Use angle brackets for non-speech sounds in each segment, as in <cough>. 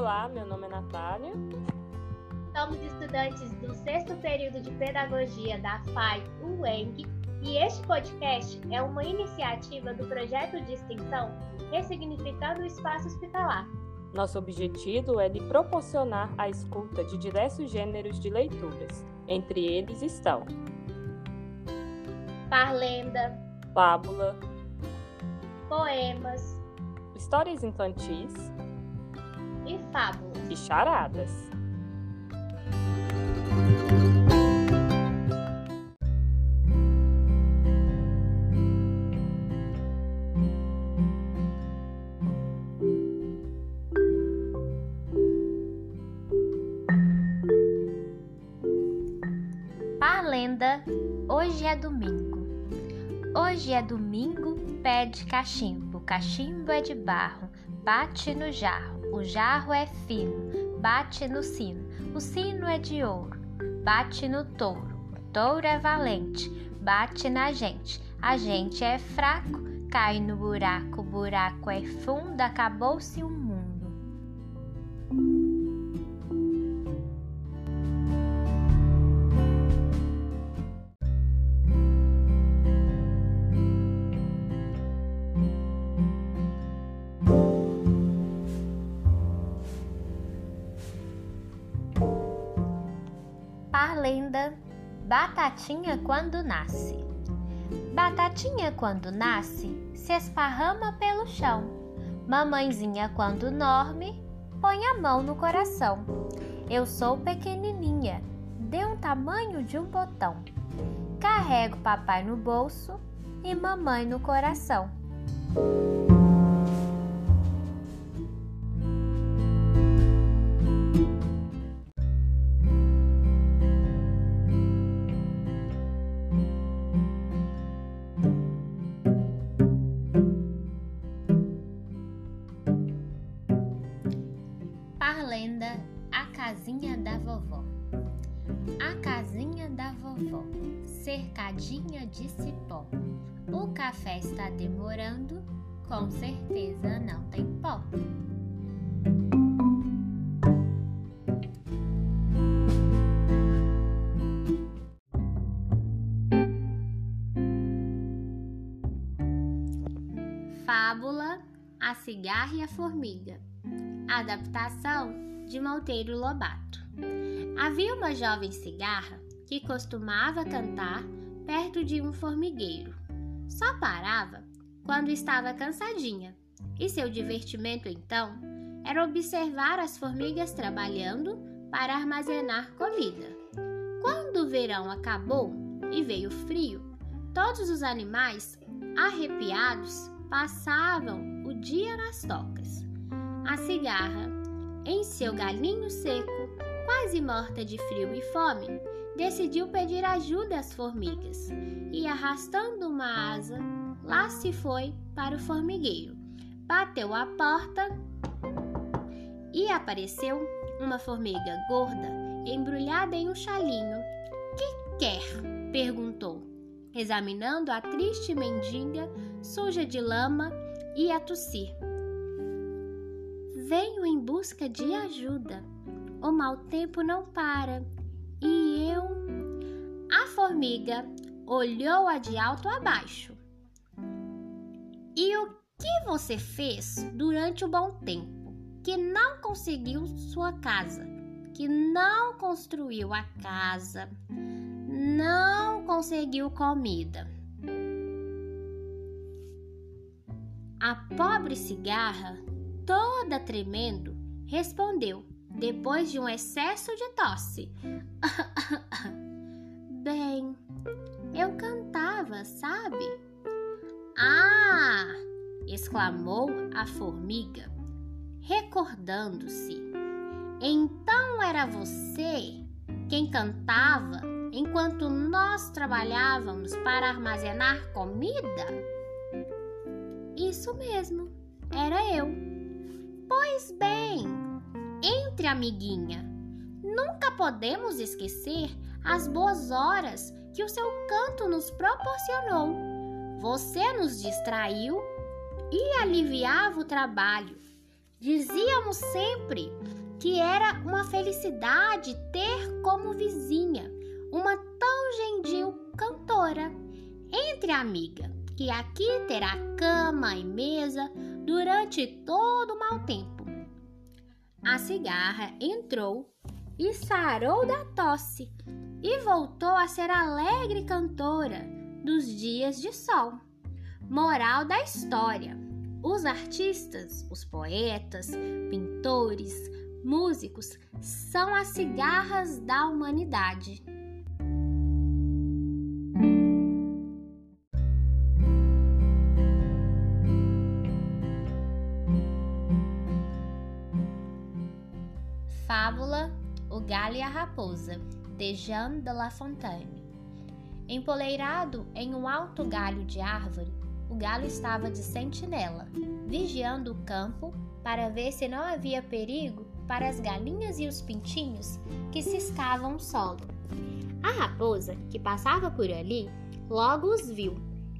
Olá, meu nome é Natália. Somos estudantes do sexto período de Pedagogia da FAI UENG e este podcast é uma iniciativa do projeto de extensão Ressignificando o Espaço Hospitalar. Nosso objetivo é de proporcionar a escuta de diversos gêneros de leituras. Entre eles estão Parlenda, fábula, poemas, histórias infantis e fábulas. e charadas. Parlenda, hoje é domingo. Hoje é domingo, pede cachimbo. Cachimbo é de barro, bate no jarro. O jarro é fino, bate no sino. O sino é de ouro, bate no touro. O touro é valente, bate na gente. A gente é fraco, cai no buraco. O buraco é fundo, acabou-se o mundo. Batatinha quando nasce. Batatinha quando nasce se esparrama pelo chão. Mamãezinha quando dorme põe a mão no coração. Eu sou pequenininha, de um tamanho de um botão. Carrego papai no bolso e mamãe no coração. Café está demorando, com certeza não tem pó. Fábula A Cigarra e a Formiga. Adaptação de Monteiro Lobato. Havia uma jovem cigarra que costumava cantar perto de um formigueiro. Só parava quando estava cansadinha, e seu divertimento então era observar as formigas trabalhando para armazenar comida. Quando o verão acabou e veio frio, todos os animais, arrepiados, passavam o dia nas tocas. A cigarra, em seu galinho seco, quase morta de frio e fome, decidiu pedir ajuda às formigas e, arrastando uma asa, lá se foi para o formigueiro. Bateu a porta e apareceu uma formiga gorda, embrulhada em um chalinho. Que quer? perguntou, examinando a triste mendiga, suja de lama e a tossir. Venho em busca de ajuda. O mau tempo não para. E eu. A formiga olhou-a de alto a baixo. E o que você fez durante o bom tempo? Que não conseguiu sua casa, que não construiu a casa, não conseguiu comida. A pobre cigarra toda tremendo, respondeu, depois de um excesso de tosse: <laughs> Bem, eu cantava, sabe? Ah! exclamou a formiga, recordando-se. Então era você quem cantava enquanto nós trabalhávamos para armazenar comida? Isso mesmo, era eu. Pois bem, entre, amiguinha. Nunca podemos esquecer as boas horas que o seu canto nos proporcionou. Você nos distraiu e aliviava o trabalho. Dizíamos sempre que era uma felicidade ter como vizinha uma tão gentil cantora. Entre, amiga, que aqui terá cama e mesa durante todo o mau tempo. A cigarra entrou e sarou da tosse e voltou a ser alegre cantora dos dias de sol. Moral da história: os artistas, os poetas, pintores, músicos são as cigarras da humanidade. Raposa, de Jean de La Fontaine. Empoleirado em um alto galho de árvore, o galo estava de sentinela, vigiando o campo para ver se não havia perigo para as galinhas e os pintinhos que ciscavam o solo. A raposa, que passava por ali, logo os viu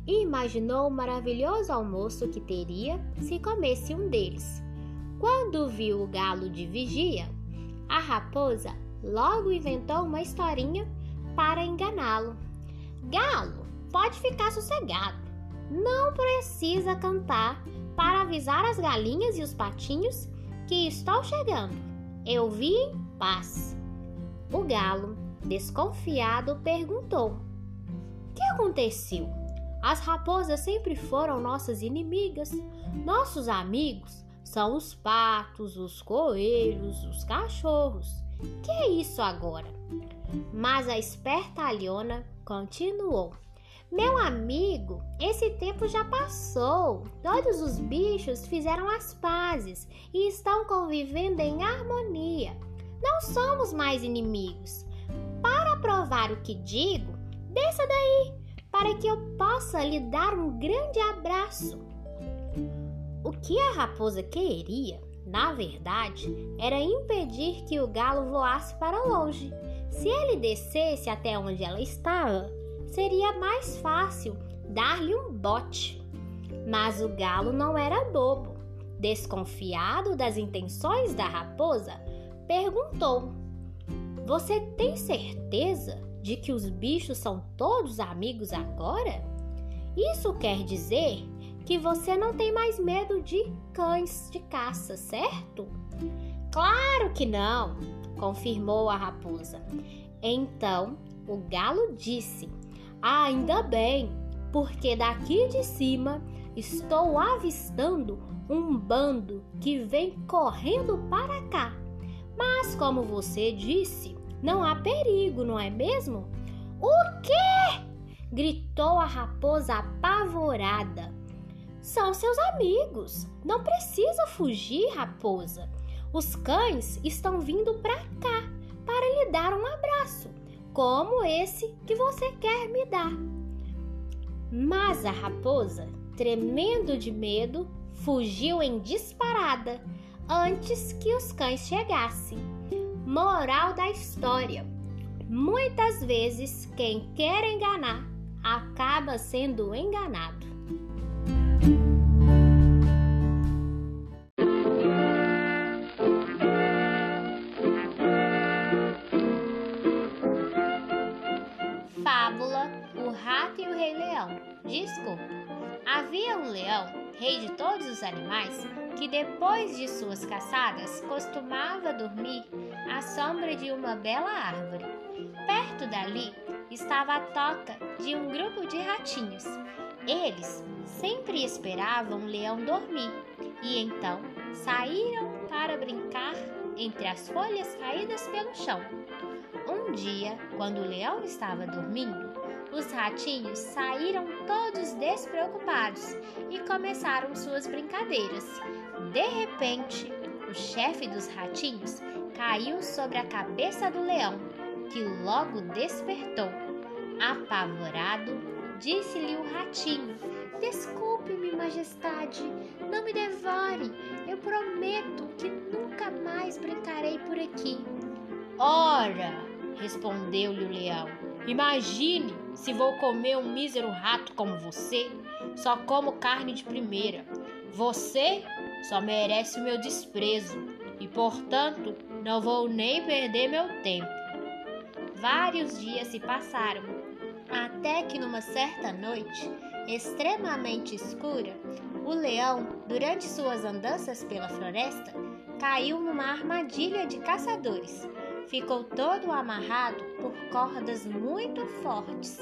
e imaginou o maravilhoso almoço que teria se comesse um deles. Quando viu o galo de vigia, a raposa logo inventou uma historinha para enganá-lo. Galo, pode ficar sossegado. Não precisa cantar para avisar as galinhas e os patinhos que estou chegando. Eu vi em paz. O galo, desconfiado, perguntou: O que aconteceu? As raposas sempre foram nossas inimigas. Nossos amigos são os patos, os coelhos, os cachorros. Que é isso agora? Mas a esperta Alhona continuou. Meu amigo, esse tempo já passou. Todos os bichos fizeram as pazes e estão convivendo em harmonia. Não somos mais inimigos. Para provar o que digo, desça daí, para que eu possa lhe dar um grande abraço. O que a raposa queria, na verdade, era impedir que o galo voasse para longe. Se ele descesse até onde ela estava, seria mais fácil dar-lhe um bote. Mas o galo não era bobo. Desconfiado das intenções da raposa, perguntou: Você tem certeza de que os bichos são todos amigos agora? Isso quer dizer que você não tem mais medo de cães de caça, certo? Claro que não, confirmou a raposa. Então o galo disse: Ainda bem, porque daqui de cima estou avistando um bando que vem correndo para cá. Mas, como você disse, não há perigo, não é mesmo? O quê? gritou a raposa apavorada. São seus amigos. Não precisa fugir, raposa. Os cães estão vindo para cá para lhe dar um abraço, como esse que você quer me dar. Mas a raposa, tremendo de medo, fugiu em disparada antes que os cães chegassem. Moral da história: muitas vezes quem quer enganar acaba sendo enganado. Leão, rei de todos os animais, que depois de suas caçadas costumava dormir à sombra de uma bela árvore. Perto dali estava a toca de um grupo de ratinhos. Eles sempre esperavam o leão dormir e então saíram para brincar entre as folhas caídas pelo chão. Um dia, quando o leão estava dormindo, os ratinhos saíram todos despreocupados e começaram suas brincadeiras. De repente, o chefe dos ratinhos caiu sobre a cabeça do leão, que logo despertou. Apavorado, disse-lhe o ratinho: Desculpe-me, majestade, não me devore. Eu prometo que nunca mais brincarei por aqui. Ora, respondeu-lhe o leão, imagine se vou comer um mísero rato como você. Só como carne de primeira. Você só merece o meu desprezo e, portanto, Não vou nem perder meu tempo. Vários dias se passaram, até que numa certa noite, extremamente escura, o leão, durante suas andanças pela floresta, caiu numa armadilha de caçadores. Ficou todo amarrado por cordas muito fortes.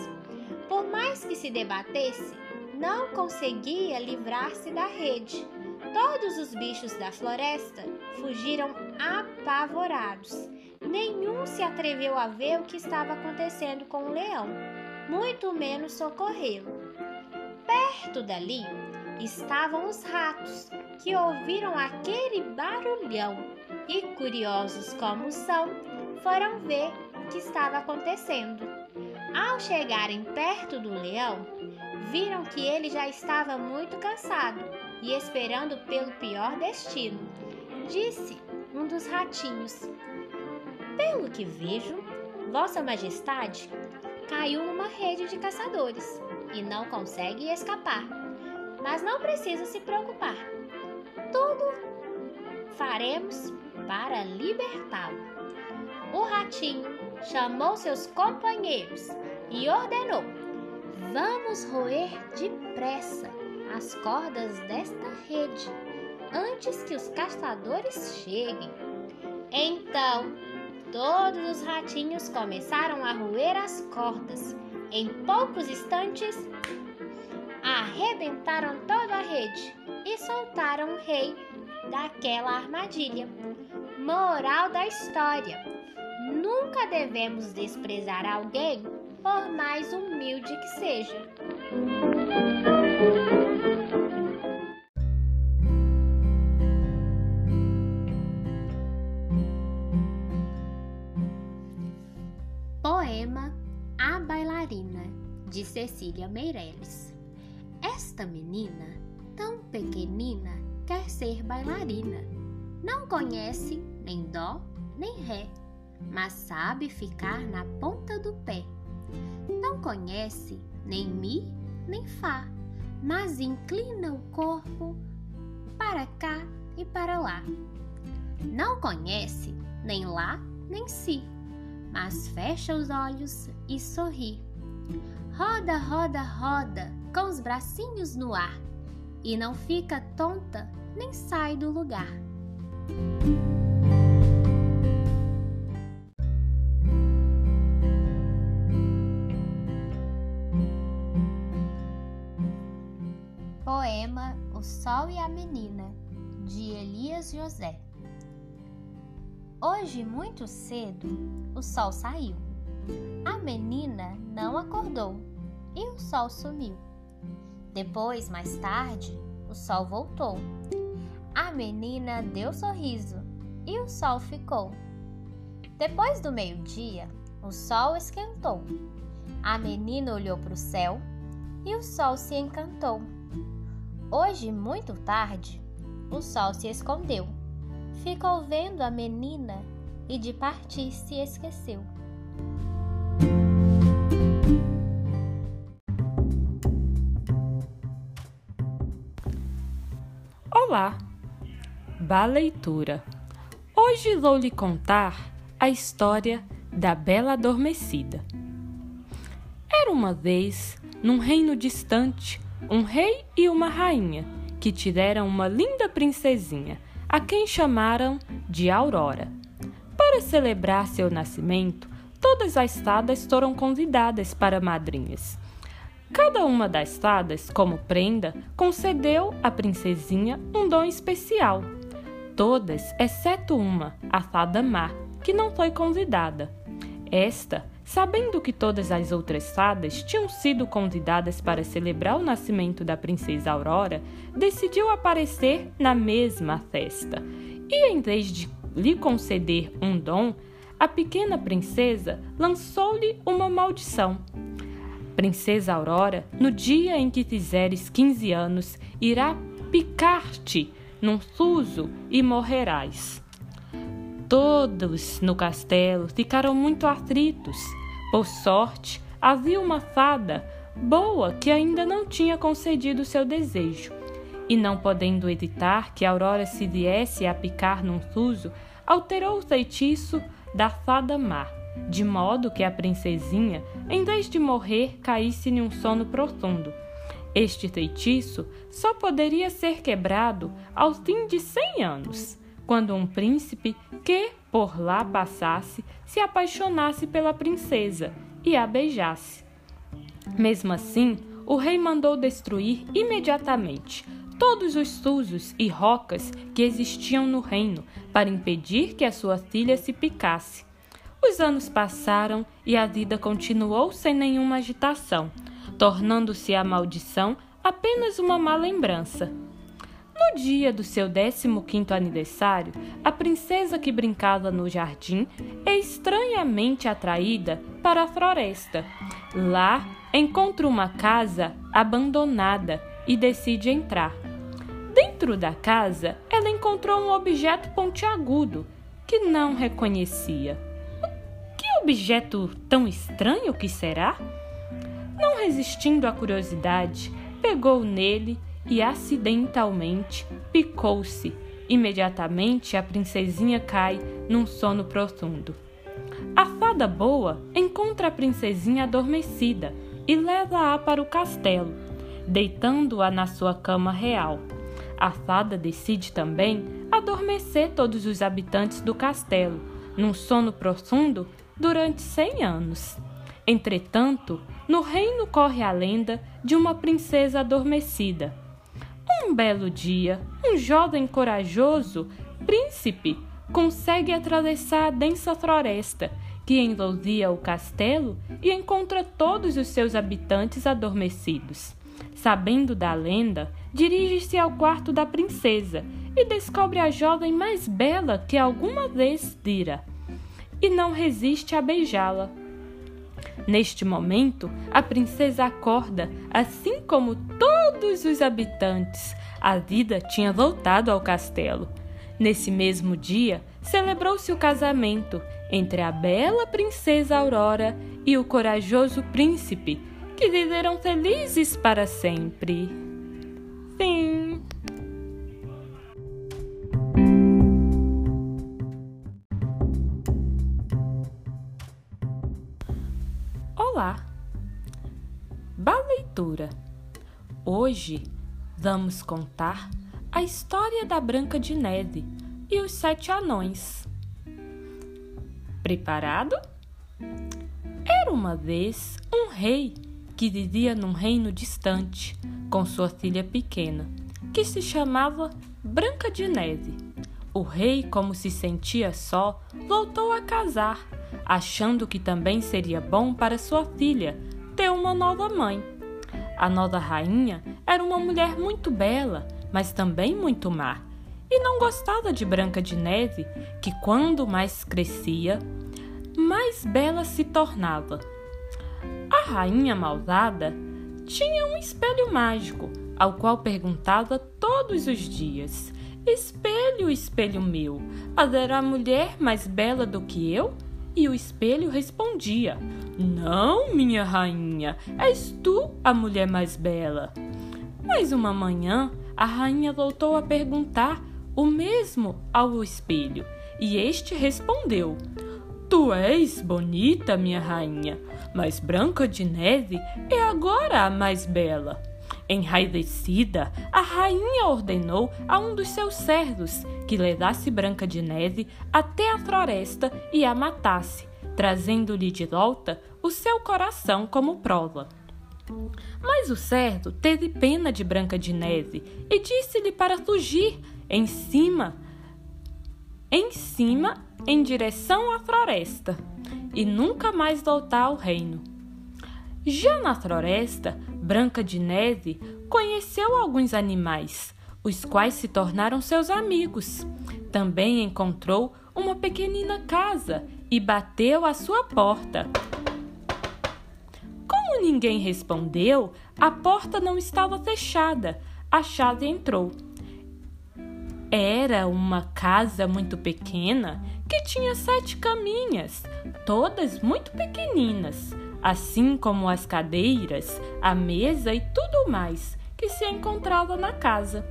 Por mais que se debatesse, não conseguia livrar-se da rede. Todos os bichos da floresta fugiram apavorados. Nenhum se atreveu a ver o que estava acontecendo com o leão, muito menos socorrê-lo. Perto dali estavam os ratos, que ouviram aquele barulhão e, curiosos como são, foram ver o que estava acontecendo. Ao chegarem perto do leão, viram que ele já estava muito cansado e esperando pelo pior destino. Disse um dos ratinhos: Pelo que vejo, Vossa Majestade caiu numa rede de caçadores e não consegue escapar. Mas não precisa se preocupar. Tudo faremos para libertá-lo. O ratinho chamou seus companheiros e ordenou: Vamos roer depressa as cordas desta rede antes que os caçadores cheguem. Então, todos os ratinhos começaram a roer as cordas. Em poucos instantes, arrebentaram toda a rede e soltaram o rei daquela armadilha. Moral da história: nunca devemos desprezar alguém por mais humilde que seja. Poema A Bailarina de Cecília Meirelles. Esta menina, tão pequenina, quer ser bailarina. Não conhece nem dó nem ré, mas sabe ficar na ponta do pé. Não conhece nem mi nem fá, mas inclina o corpo para cá e para lá. Não conhece nem lá nem si, mas fecha os olhos e sorri. Roda, roda, roda com os bracinhos no ar e não fica tonta nem sai do lugar. Menina, de Elias José. Hoje, muito cedo, o sol saiu. A menina não acordou e o sol sumiu. Depois, mais tarde, o sol voltou. A menina deu sorriso e o sol ficou. Depois do meio-dia, o sol esquentou. A menina olhou para o céu e o sol se encantou. Hoje, muito tarde, o sol se escondeu ficou vendo a menina e de partir se esqueceu. Olá, Bá Leitura. Hoje vou lhe contar a história da Bela Adormecida. Era uma vez, num reino distante, um rei e uma rainha que tiveram uma linda princesinha a quem chamaram de Aurora. Para celebrar seu nascimento, todas as fadas foram convidadas para madrinhas. Cada uma das fadas, como prenda, concedeu à princesinha um dom especial. Todas, exceto uma, a fada má, que não foi convidada. Esta Sabendo que todas as outras fadas tinham sido convidadas para celebrar o nascimento da princesa Aurora, decidiu aparecer na mesma festa. E em vez de lhe conceder um dom, a pequena princesa lançou-lhe uma maldição. Princesa Aurora, no dia em que fizeres 15 anos, irá picar-te num fuso e morrerás. Todos no castelo ficaram muito aflitos. Por sorte, havia uma fada boa que ainda não tinha concedido seu desejo. E não podendo evitar que Aurora se viesse a picar num fuso, alterou o feitiço da fada má, de modo que a princesinha, em vez de morrer, caísse em um sono profundo. Este feitiço só poderia ser quebrado ao fim de cem anos, quando um príncipe que por lá passasse se apaixonasse pela princesa e a beijasse. Mesmo assim, o rei mandou destruir imediatamente todos os susos e rocas que existiam no reino para impedir que a sua filha se picasse. Os anos passaram e a vida continuou sem nenhuma agitação, tornando-se a maldição apenas uma má lembrança. No dia do seu 15º aniversário, a princesa que brincava no jardim é estranhamente atraída para a floresta. Lá encontra uma casa abandonada e decide entrar. Dentro da casa, ela encontrou um objeto pontiagudo que não reconhecia. Que objeto tão estranho que será? Não resistindo à curiosidade, pegou nele e acidentalmente picou-se. Imediatamente a princesinha cai num sono profundo. A fada boa encontra a princesinha adormecida e leva-a para o castelo, deitando-a na sua cama real. A fada decide também adormecer todos os habitantes do castelo, num sono profundo, durante cem anos. Entretanto, no reino corre a lenda de uma princesa adormecida. Um belo dia, um jovem corajoso, príncipe, consegue atravessar a densa floresta que envolvia o castelo e encontra todos os seus habitantes adormecidos. Sabendo da lenda, dirige-se ao quarto da princesa e descobre a jovem mais bela que alguma vez vira. E não resiste a beijá-la. Neste momento, a princesa acorda, assim como todos os habitantes. A vida tinha voltado ao castelo. Nesse mesmo dia, celebrou-se o casamento entre a bela princesa Aurora e o corajoso príncipe, que viveram felizes para sempre. Fim. Olá! Boa leitura! Hoje vamos contar a história da Branca de Neve e os Sete Anões. Preparado? Era uma vez um rei que vivia num reino distante com sua filha pequena, que se chamava Branca de Neve. O rei, como se sentia só, voltou a casar, achando que também seria bom para sua filha ter uma nova mãe. A nova rainha era uma mulher muito bela, mas também muito má, e não gostava de Branca de Neve, que quando mais crescia, mais bela se tornava. A rainha malvada tinha um espelho mágico, ao qual perguntava todos os dias: Espelho, espelho meu, haverá mulher mais bela do que eu? E o espelho respondia: Não, minha rainha, és tu a mulher mais bela. Mas uma manhã, a rainha voltou a perguntar o mesmo ao espelho, e este respondeu: Tu és bonita, minha rainha, mas Branca de Neve é agora a mais bela. Enraivecida, a rainha ordenou a um dos seus servos que levasse Branca de Neve até a floresta e a matasse, trazendo-lhe de volta o seu coração como prova. Mas o servo teve pena de Branca de Neve e disse-lhe para fugir em cima, em cima em direção à floresta e nunca mais voltar ao reino. Já na floresta, Branca de Neve conheceu alguns animais, os quais se tornaram seus amigos. Também encontrou uma pequenina casa e bateu à sua porta. Como ninguém respondeu, a porta não estava fechada. A chave entrou. Era uma casa muito pequena que tinha sete caminhas, todas muito pequeninas, assim como as cadeiras, a mesa e tudo mais que se encontrava na casa.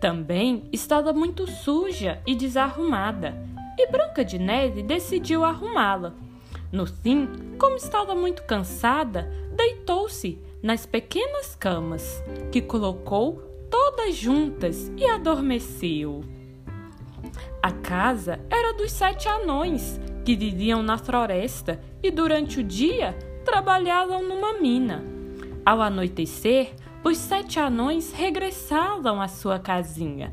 Também estava muito suja e desarrumada. e Branca de Neve decidiu arrumá-la. No fim, como estava muito cansada, deitou-se nas pequenas camas, que colocou todas juntas e adormeceu. A casa era dos sete anões, que viviam na floresta e durante o dia trabalhavam numa mina. Ao anoitecer, os sete anões regressavam à sua casinha.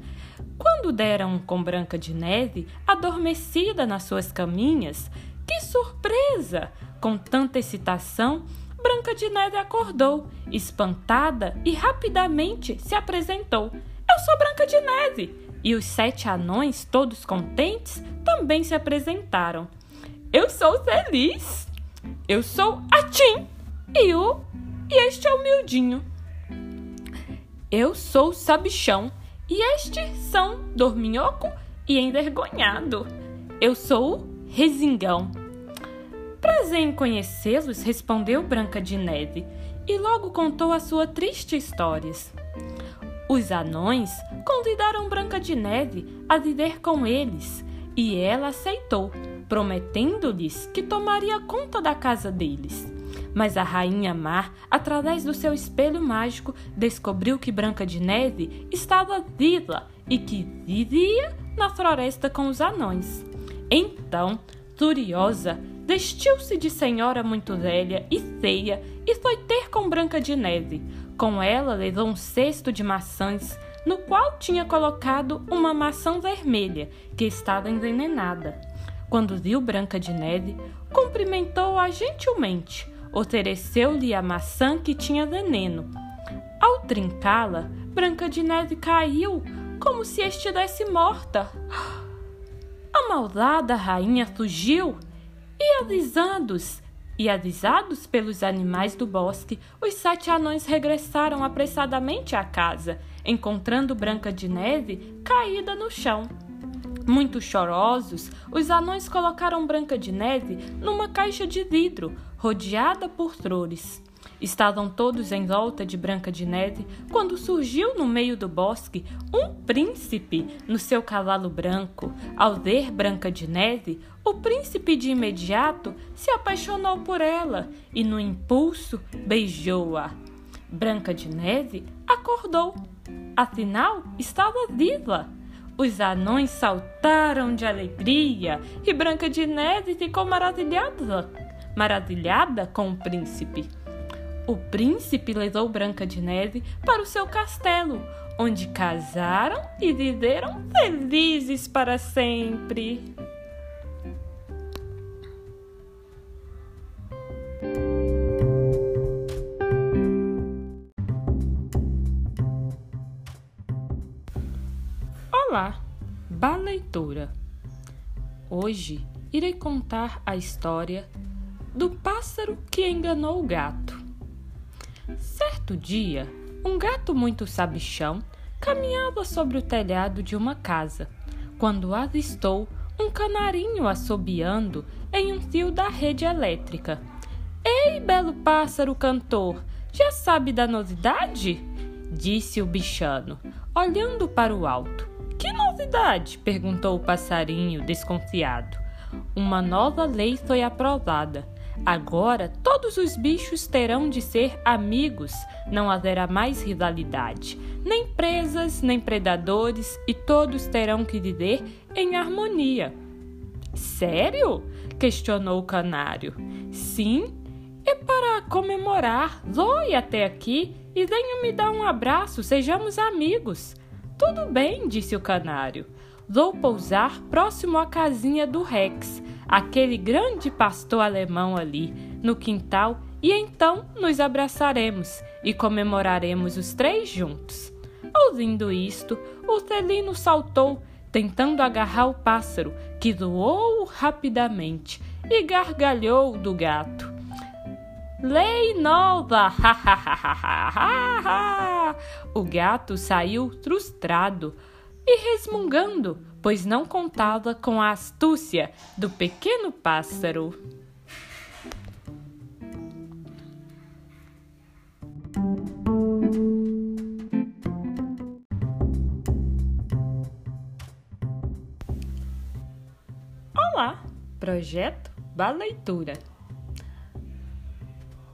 Quando deram com Branca de Neve, adormecida nas suas caminhas, que surpresa! Com tanta excitação, Branca de Neve acordou, espantada, e rapidamente se apresentou. Eu sou Branca de Neve! E os sete anões, todos contentes, também se apresentaram. Eu sou feliz! Eu sou a Tim! E o. E este é o Mildinho. Eu sou Sabichão. E estes são Dorminhoco e Envergonhado. Eu sou o Resingão. Prazer em conhecê-los, respondeu Branca de Neve, e logo contou a sua triste história. Os anões convidaram Branca de Neve a viver com eles, e ela aceitou, prometendo-lhes que tomaria conta da casa deles. Mas a rainha Mar, através do seu espelho mágico, descobriu que Branca de Neve estava viva e que vivia na floresta com os anões. Então, furiosa, vestiu-se de senhora muito velha e feia e foi ter com Branca de Neve. Com ela levou um cesto de maçãs, no qual tinha colocado uma maçã vermelha que estava envenenada. Quando viu Branca de Neve, cumprimentou-a gentilmente, ofereceu-lhe a maçã que tinha veneno. Ao trincá-la, Branca de Neve caiu como se estivesse morta. A malvada rainha fugiu e avisados e avisados pelos animais do bosque, os sete anões regressaram apressadamente à casa, encontrando Branca de Neve caída no chão. Muito chorosos, os anões colocaram Branca de Neve numa caixa de vidro, rodeada por flores. Estavam todos em volta de Branca de Neve quando surgiu no meio do bosque um príncipe no seu cavalo branco. Ao ver Branca de Neve, o príncipe de imediato se apaixonou por ela e, no impulso, beijou-a. Branca de Neve acordou. Afinal, estava viva. Os anões saltaram de alegria e Branca de Neve ficou maravilhada, maravilhada com o príncipe. O príncipe levou Branca de Neve para o seu castelo, onde casaram e viveram felizes para sempre. Olá, Baleitora! Hoje irei contar a história do pássaro que enganou o gato. Certo dia, um gato muito sabichão caminhava sobre o telhado de uma casa, quando avistou um canarinho assobiando em um fio da rede elétrica. Ei, belo pássaro cantor, já sabe da novidade? disse o bichano, olhando para o alto. Que novidade? perguntou o passarinho, desconfiado. Uma nova lei foi aprovada Agora todos os bichos terão de ser amigos, não haverá mais rivalidade, nem presas, nem predadores, e todos terão que viver em harmonia. Sério? questionou o canário. Sim, é para comemorar. Zoe até aqui e venha me dar um abraço, sejamos amigos. Tudo bem, disse o canário. Vou pousar próximo à casinha do Rex aquele grande pastor alemão ali no quintal e então nos abraçaremos e comemoraremos os três juntos. Ouvindo isto, o felino saltou, tentando agarrar o pássaro, que voou rapidamente e gargalhou do gato. Lei nova! <laughs> o gato saiu frustrado e resmungando pois não contava com a astúcia do pequeno pássaro. Projeto Baleitura.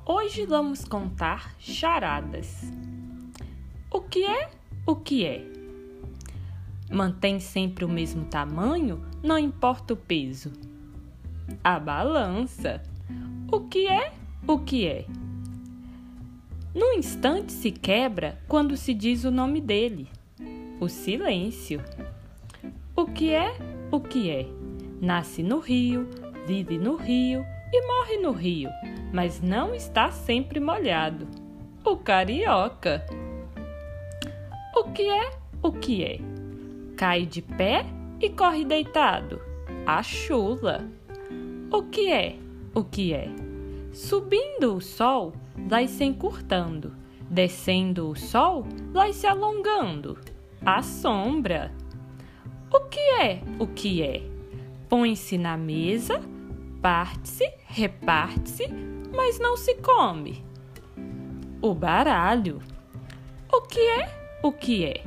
Hoje vamos contar charadas. O que é? O que é? Mantém sempre o mesmo tamanho, não importa o peso. A balança. O que é? O que é? Num instante se quebra quando se diz o nome dele. O silêncio. O que é? O que é? Nasce no rio, vive no rio e morre no rio, mas não está sempre molhado. O carioca. O que é? O que é? Cai de pé e corre deitado. A chula. O que é? O que é? Subindo o sol, vai se encurtando. Descendo o sol, vai se alongando. A sombra. O que é? O que é? Põe-se na mesa, parte-se, reparte-se, mas não se come. O baralho. O que é? O que é?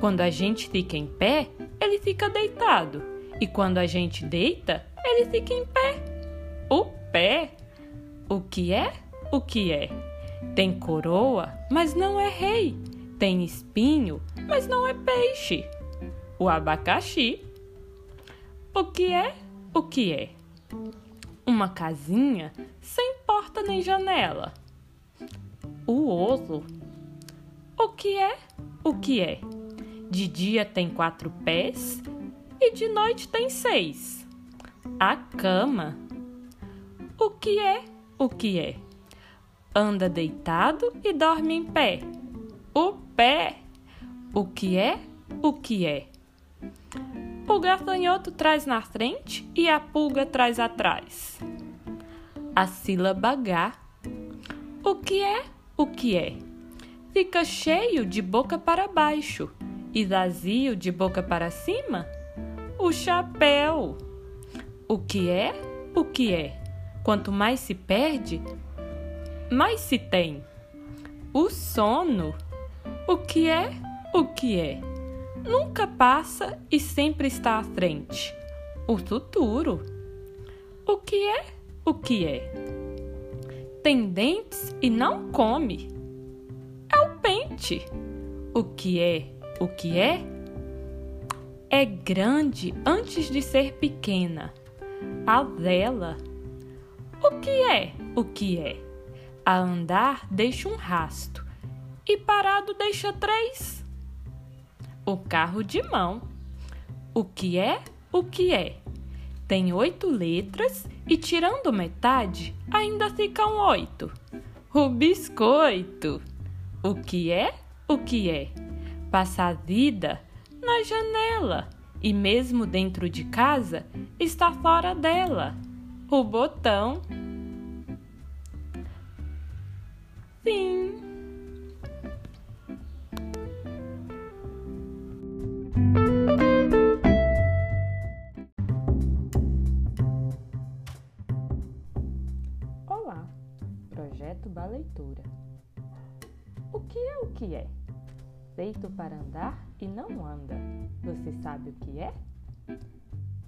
Quando a gente fica em pé, ele fica deitado. E quando a gente deita, ele fica em pé. O pé. O que é? O que é? Tem coroa, mas não é rei. Tem espinho, mas não é peixe. O abacaxi. O que é? O que é? Uma casinha sem porta nem janela. O oso. O que é? O que é? De dia tem quatro pés e de noite tem seis. A cama. O que é? O que é? Anda deitado e dorme em pé. O pé. O que é? O que é? O gafanhoto traz na frente e a pulga traz atrás. A sílaba H. O que é? O que é? Fica cheio de boca para baixo e vazio de boca para cima? O chapéu. O que é? O que é? Quanto mais se perde, mais se tem. O sono. O que é? O que é? nunca passa e sempre está à frente. O futuro. O que é? O que é? Tem dentes e não come. Pente. O que é? O que é? É grande antes de ser pequena. A vela. O que é? O que é? A andar deixa um rasto e parado deixa três o carro de mão. O que é? O que é? Tem oito letras e, tirando metade, ainda ficam oito. O biscoito. O que é? O que é? Passa a vida na janela e, mesmo dentro de casa, está fora dela. O botão. Fim. projeto Baleitura. O que é o que é? Feito para andar e não anda. Você sabe o que é?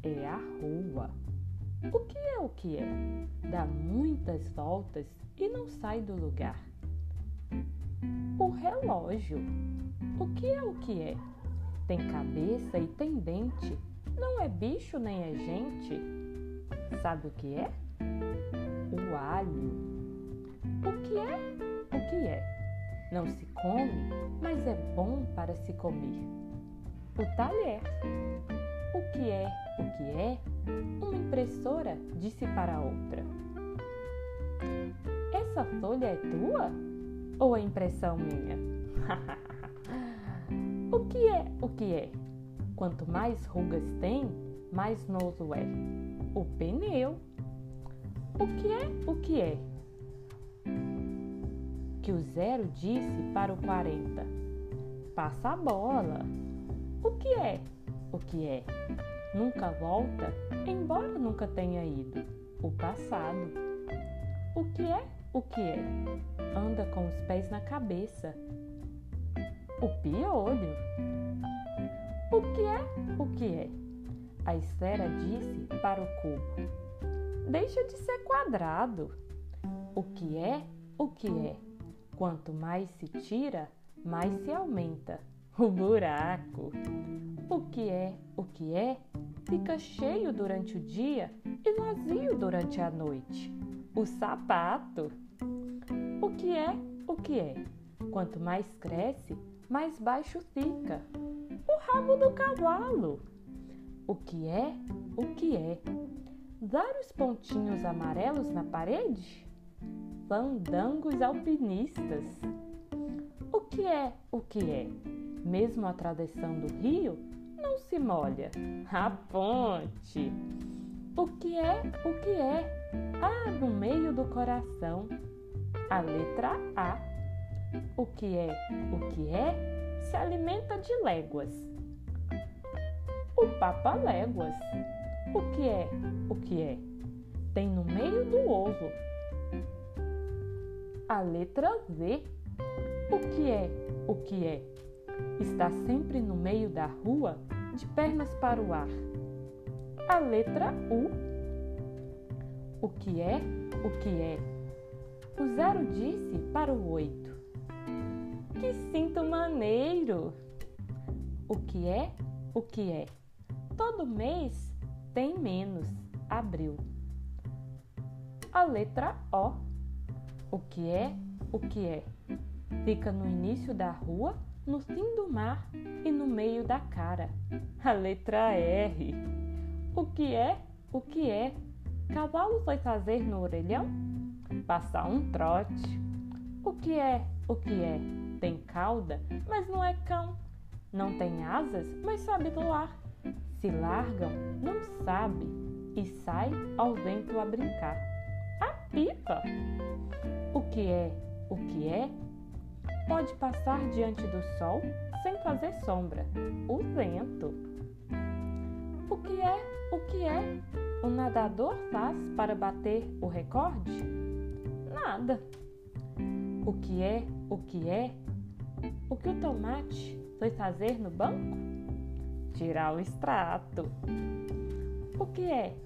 É a rua. O que é o que é? Dá muitas voltas e não sai do lugar. O relógio. O que é o que é? Tem cabeça e tem dente. Não é bicho nem é gente. Sabe o que é? O alho. O que é? O que é? Não se come, mas é bom para se comer. O talher. O que é? O que é? Uma impressora disse para outra. Essa folha é tua? Ou é impressão minha? <laughs> o que é? O que é? Quanto mais rugas tem, mais novo é. O pneu. O que é? O que é? Que o zero disse para o 40. Passa a bola. O que é? O que é? Nunca volta, embora nunca tenha ido. O passado. O que é? O que é? Anda com os pés na cabeça. O piolho. O que é? O que é? A esfera disse para o cubo. deixa de ser quadrado. O que é, o que é. Quanto mais se tira, mais se aumenta o buraco. O que é, o que é, fica cheio durante o dia e vazio durante a noite. O sapato. O que é, o que é. Quanto mais cresce, mais baixo fica. O rabo do cavalo. O que é, o que é. Vários pontinhos amarelos na parede? Fandangos alpinistas. O que é, o que é? Mesmo atravessando o rio, não se molha. A ponte. O que é, o que é? Ah, no meio do coração. A letra A. O que é, o que é? Se alimenta de léguas. O Papa Léguas. O que é, o que é? Tem no meio do ovo. A letra Z. O que é, o que é? Está sempre no meio da rua, de pernas para o ar. A letra U. O que é, o que é? O zero disse para o oito. Que sinto maneiro! O que é, o que é? Todo mês tem menos, abril. A letra O. O que é, o que é? Fica no início da rua, no fim do mar e no meio da cara. A letra R. O que é, o que é? Cavalo foi fazer no orelhão? Passar um trote. O que é, o que é? Tem cauda, mas não é cão. Não tem asas, mas sabe voar. Se largam, não sabe, e sai ao vento a brincar. Pipa! O que é, o que é? Pode passar diante do sol sem fazer sombra. O vento. O que é, o que é? O nadador faz para bater o recorde? Nada. O que é, o que é? O que o tomate foi fazer no banco? Tirar o extrato. O que é,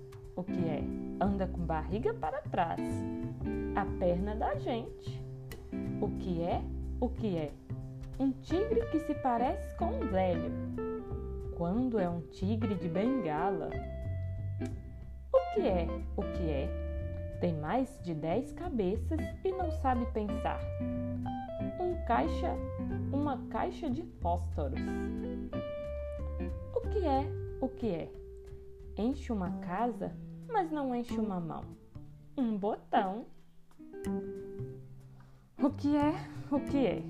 o que é? Anda com barriga para trás. A perna da gente. O que é, o que é? Um tigre que se parece com um velho. Quando é um tigre de bengala? O que é? O que é? Tem mais de dez cabeças e não sabe pensar. Um caixa, uma caixa de fósforos. O que é? O que é? Enche uma casa, mas não enche uma mão. Um botão. O que é? O que é?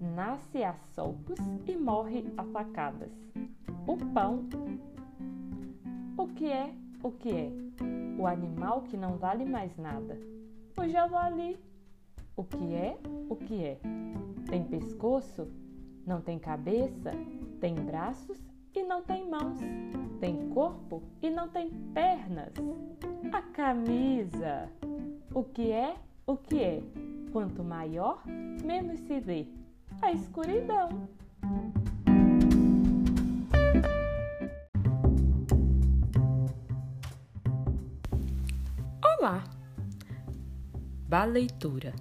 Nasce a socos e morre a facadas. O pão. O que é? O que é? O animal que não vale mais nada. O javali. O que é? O que é? Tem pescoço? Não tem cabeça? Tem braços e não tem mãos? Tem corpo e não tem pernas? A camisa. O que é? O que é? Quanto maior, menos se vê. A escuridão. Olá! Ba leitura.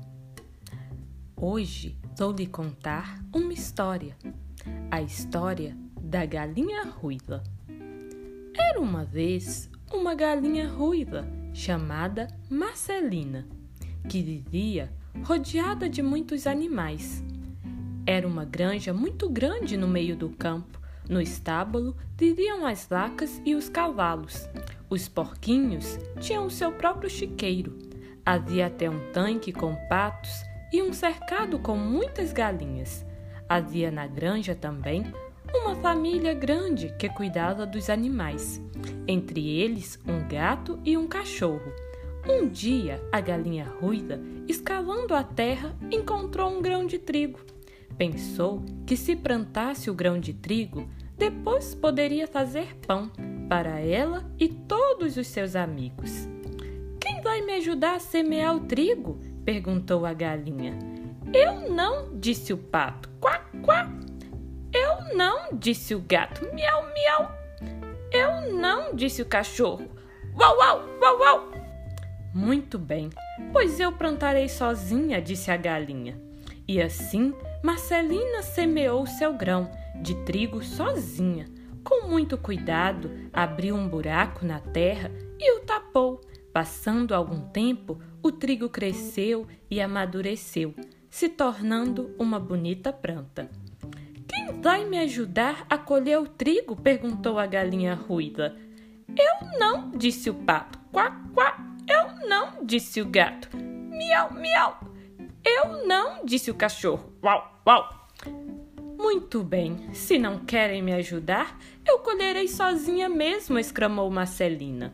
Hoje vou lhe contar uma história. A história da galinha ruiva. Era uma vez uma galinha ruiva chamada Marcelina, que vivia rodeada de muitos animais. Era uma granja muito grande no meio do campo. No estábulo viviam as vacas e os cavalos. Os porquinhos tinham o seu próprio chiqueiro. Havia até um tanque com patos e um cercado com muitas galinhas. Havia na granja também uma família grande que cuidava dos animais, entre eles um gato e um cachorro. Um dia, a galinha ruiva, escavando a terra, encontrou um grão de trigo. Pensou que se plantasse o grão de trigo, depois poderia fazer pão para ela e todos os seus amigos. Quem vai me ajudar a semear o trigo? perguntou a galinha. Eu não, disse o pato. Quá, quá. Eu não, disse o gato. Miau, miau. Eu não, disse o cachorro. Uau, uau, uau, uau. Muito bem, pois eu plantarei sozinha, disse a galinha. E assim Marcelina semeou seu grão de trigo sozinha. Com muito cuidado, abriu um buraco na terra e o tapou. Passando algum tempo, o trigo cresceu e amadureceu, se tornando uma bonita planta. Quem vai me ajudar a colher o trigo? perguntou a galinha ruiva. Eu não, disse o pato. Quá, quá. Eu não, disse o gato. Miau, miau. Eu não, disse o cachorro. Uau, uau. Muito bem, se não querem me ajudar, eu colherei sozinha mesmo, exclamou Marcelina.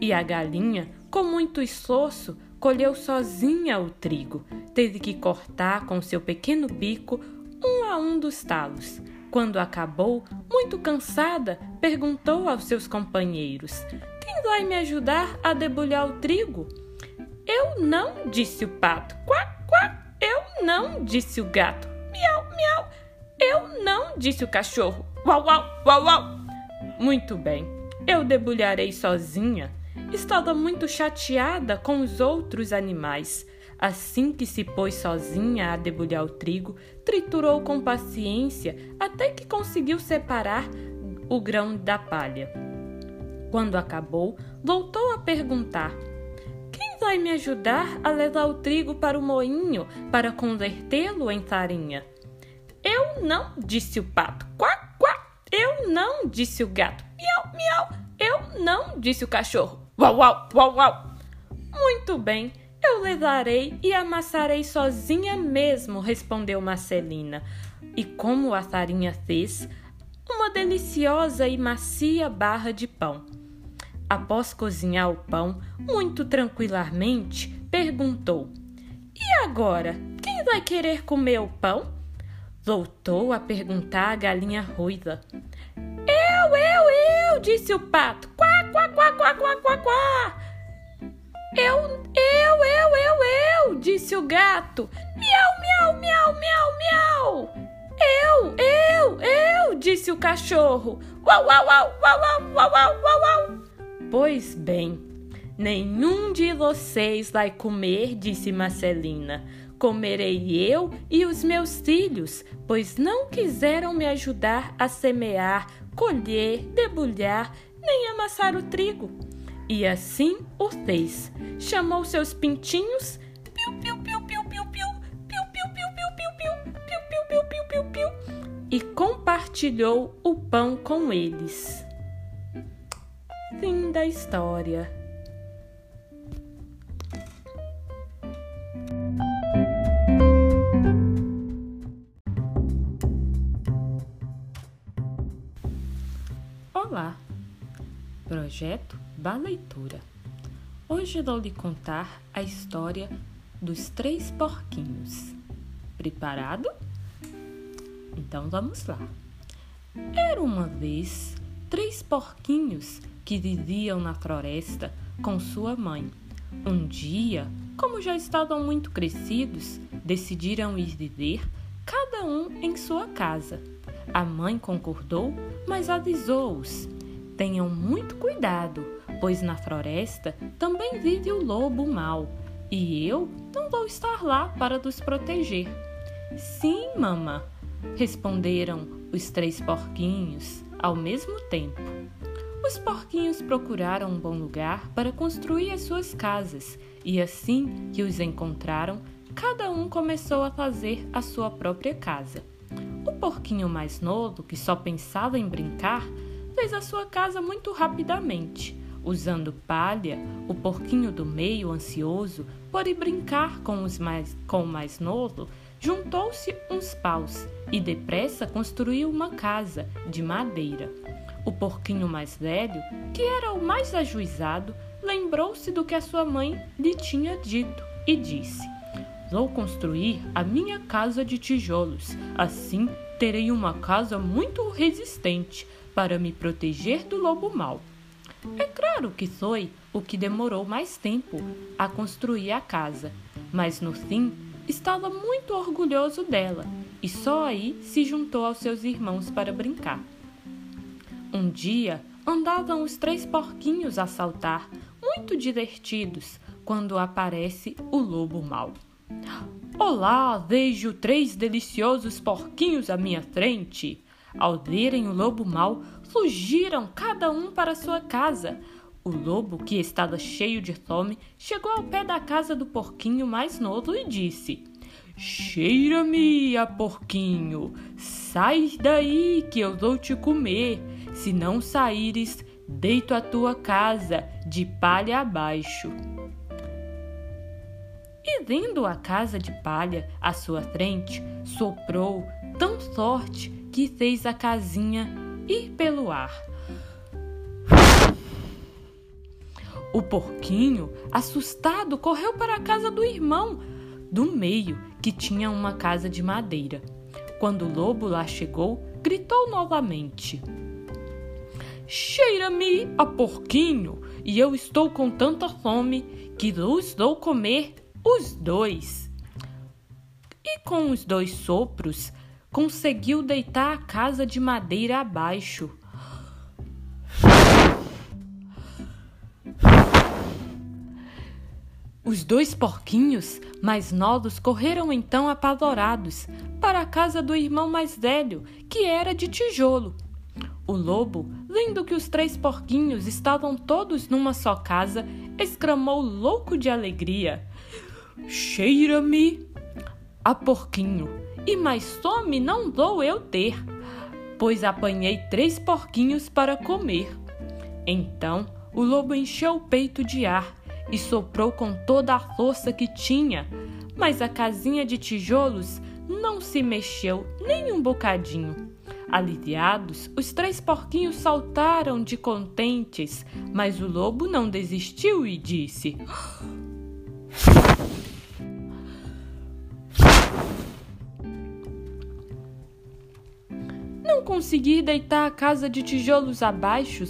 E a galinha, com muito esforço, colheu sozinha o trigo. Teve que cortar com seu pequeno bico um a um dos talos. Quando acabou, muito cansada, perguntou aos seus companheiros: Quem vai me ajudar a debulhar o trigo? Eu não, disse o pato. Quá, quá. Eu não, disse o gato. Miau, miau. Eu não, disse o cachorro. Uau, uau, uau, uau. Muito bem, eu debulharei sozinha. Estava muito chateada com os outros animais. Assim que se pôs sozinha a debulhar o trigo, triturou com paciência até que conseguiu separar o grão da palha. Quando acabou, voltou a perguntar: Quem vai me ajudar a levar o trigo para o moinho para convertê-lo em farinha? Eu não, disse o pato. Quá, quá. Eu não, disse o gato. Miau, miau. Eu não, disse o cachorro. Uau, uau, uau, uau. Muito bem, eu levarei e amassarei sozinha mesmo, respondeu Marcelina. E como a farinha fez, uma deliciosa e macia barra de pão. Após cozinhar o pão, muito tranquilamente, perguntou: E agora, quem vai querer comer o pão? Voltou a perguntar a galinha ruiva. Disse o pato. Quá, quá, quá, quá, quá, quá, quá. Eu, eu, eu, eu, eu, disse o gato. Miau, miau, miau, miau, miau. Eu, eu, eu, disse o cachorro. Uau, uau, uau, uau, uau, uau, uau, uau. Pois bem, nenhum de vocês vai comer, disse Marcelina. Comerei eu e os meus filhos, pois não quiseram me ajudar a semear, colher, debulhar, nem amassar o trigo. E assim o fez. Chamou seus pintinhos, e compartilhou o pão com eles. Fim da história. Olá, projeto da leitura. Hoje vou lhe contar a história dos três porquinhos. Preparado? Então vamos lá. Era uma vez três porquinhos que viviam na floresta com sua mãe. Um dia, como já estavam muito crescidos, decidiram ir viver cada um em sua casa. A mãe concordou, mas avisou-os: tenham muito cuidado, pois na floresta também vive o lobo mau, e eu não vou estar lá para nos proteger. Sim, mamã, responderam os três porquinhos ao mesmo tempo. Os porquinhos procuraram um bom lugar para construir as suas casas, e assim que os encontraram, cada um começou a fazer a sua própria casa. Porquinho mais novo, que só pensava em brincar, fez a sua casa muito rapidamente. Usando palha, o porquinho do meio, ansioso por ir brincar com, os mais, com o mais novo, juntou-se uns paus e depressa construiu uma casa de madeira. O porquinho mais velho, que era o mais ajuizado, lembrou-se do que a sua mãe lhe tinha dito e disse: Vou construir a minha casa de tijolos. Assim terei uma casa muito resistente para me proteger do lobo mau. É claro que foi o que demorou mais tempo a construir a casa, mas no fim estava muito orgulhoso dela e só aí se juntou aos seus irmãos para brincar. Um dia andavam os três porquinhos a saltar, muito divertidos, quando aparece o lobo mau. Olá, vejo três deliciosos porquinhos à minha frente. Ao verem o lobo mau, fugiram cada um para sua casa. O lobo, que estava cheio de fome, chegou ao pé da casa do porquinho mais novo e disse: Cheira-me, a porquinho, sai daí que eu vou te comer. Se não saíres, deito a tua casa de palha abaixo. E vendo a casa de palha à sua frente, soprou tão forte que fez a casinha ir pelo ar. O porquinho, assustado, correu para a casa do irmão do meio, que tinha uma casa de madeira. Quando o lobo lá chegou, gritou novamente: Cheira-me a porquinho, e eu estou com tanta fome que os dou comer os dois. E com os dois sopros, conseguiu deitar a casa de madeira abaixo Os dois porquinhos mais novos correram então apavorados para a casa do irmão mais velho, que era de tijolo. O lobo, vendo que os três porquinhos estavam todos numa só casa, exclamou louco de alegria: Cheira-me a porquinho, e mais fome não vou eu ter, pois apanhei três porquinhos para comer. Então o lobo encheu o peito de ar e soprou com toda a força que tinha, mas a casinha de tijolos não se mexeu nem um bocadinho. Aliviados, os três porquinhos saltaram de contentes, mas o lobo não desistiu e disse: <gasps> <laughs> Não consegui deitar a casa de tijolos abaixo,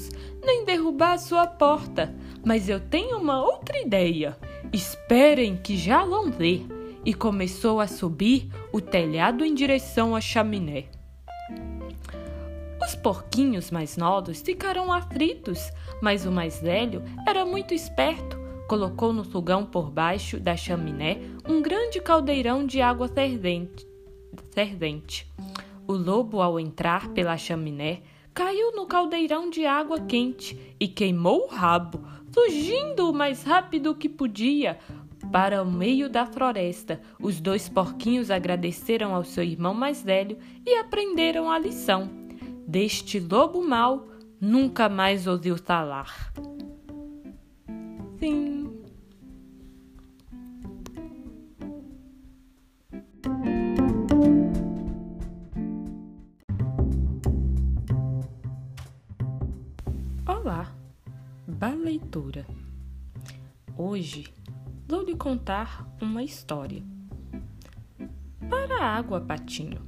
nem derrubar a sua porta mas eu tenho uma outra ideia. Esperem que já vão ver. E começou a subir o telhado em direção à chaminé. Os porquinhos mais novos ficaram aflitos, mas o mais velho era muito esperto. Colocou no fogão por baixo da chaminé um grande caldeirão de água fervente. fervente. O lobo, ao entrar pela chaminé, caiu no caldeirão de água quente e queimou o rabo, fugindo o mais rápido que podia para o meio da floresta. Os dois porquinhos agradeceram ao seu irmão mais velho e aprenderam a lição. Deste lobo mau nunca mais ouviu falar. Sim. Olá, Baleitura. Hoje vou lhe contar uma história. Para a água, patinho.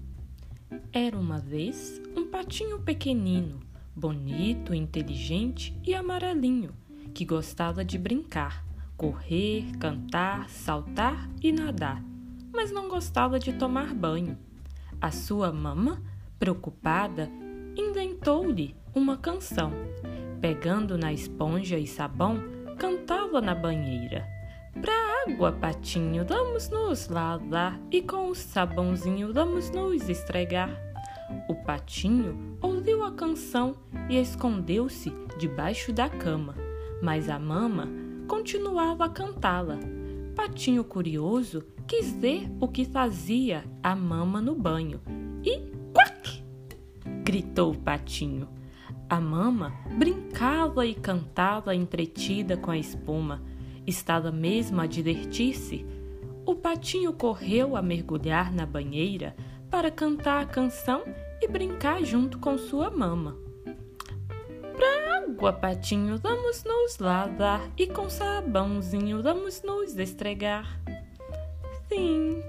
Era uma vez um patinho pequenino, bonito, inteligente e amarelinho, que gostava de brincar, correr, cantar, saltar e nadar, mas não gostava de tomar banho. A sua mama, preocupada, inventou-lhe uma canção pegando na esponja e sabão, cantava na banheira. Pra água, patinho, vamos nos lavar e com o sabãozinho vamos nos estregar. O patinho ouviu a canção e escondeu-se debaixo da cama, mas a mama continuava a cantá-la. Patinho curioso quis ver o que fazia a mama no banho e quack! gritou o patinho. A mama brincava e cantava entretida com a espuma. Estava mesmo a divertir-se. O patinho correu a mergulhar na banheira para cantar a canção e brincar junto com sua mama. Pra água, patinho, vamos nos lavar e com sabãozinho vamos nos estregar. Sim,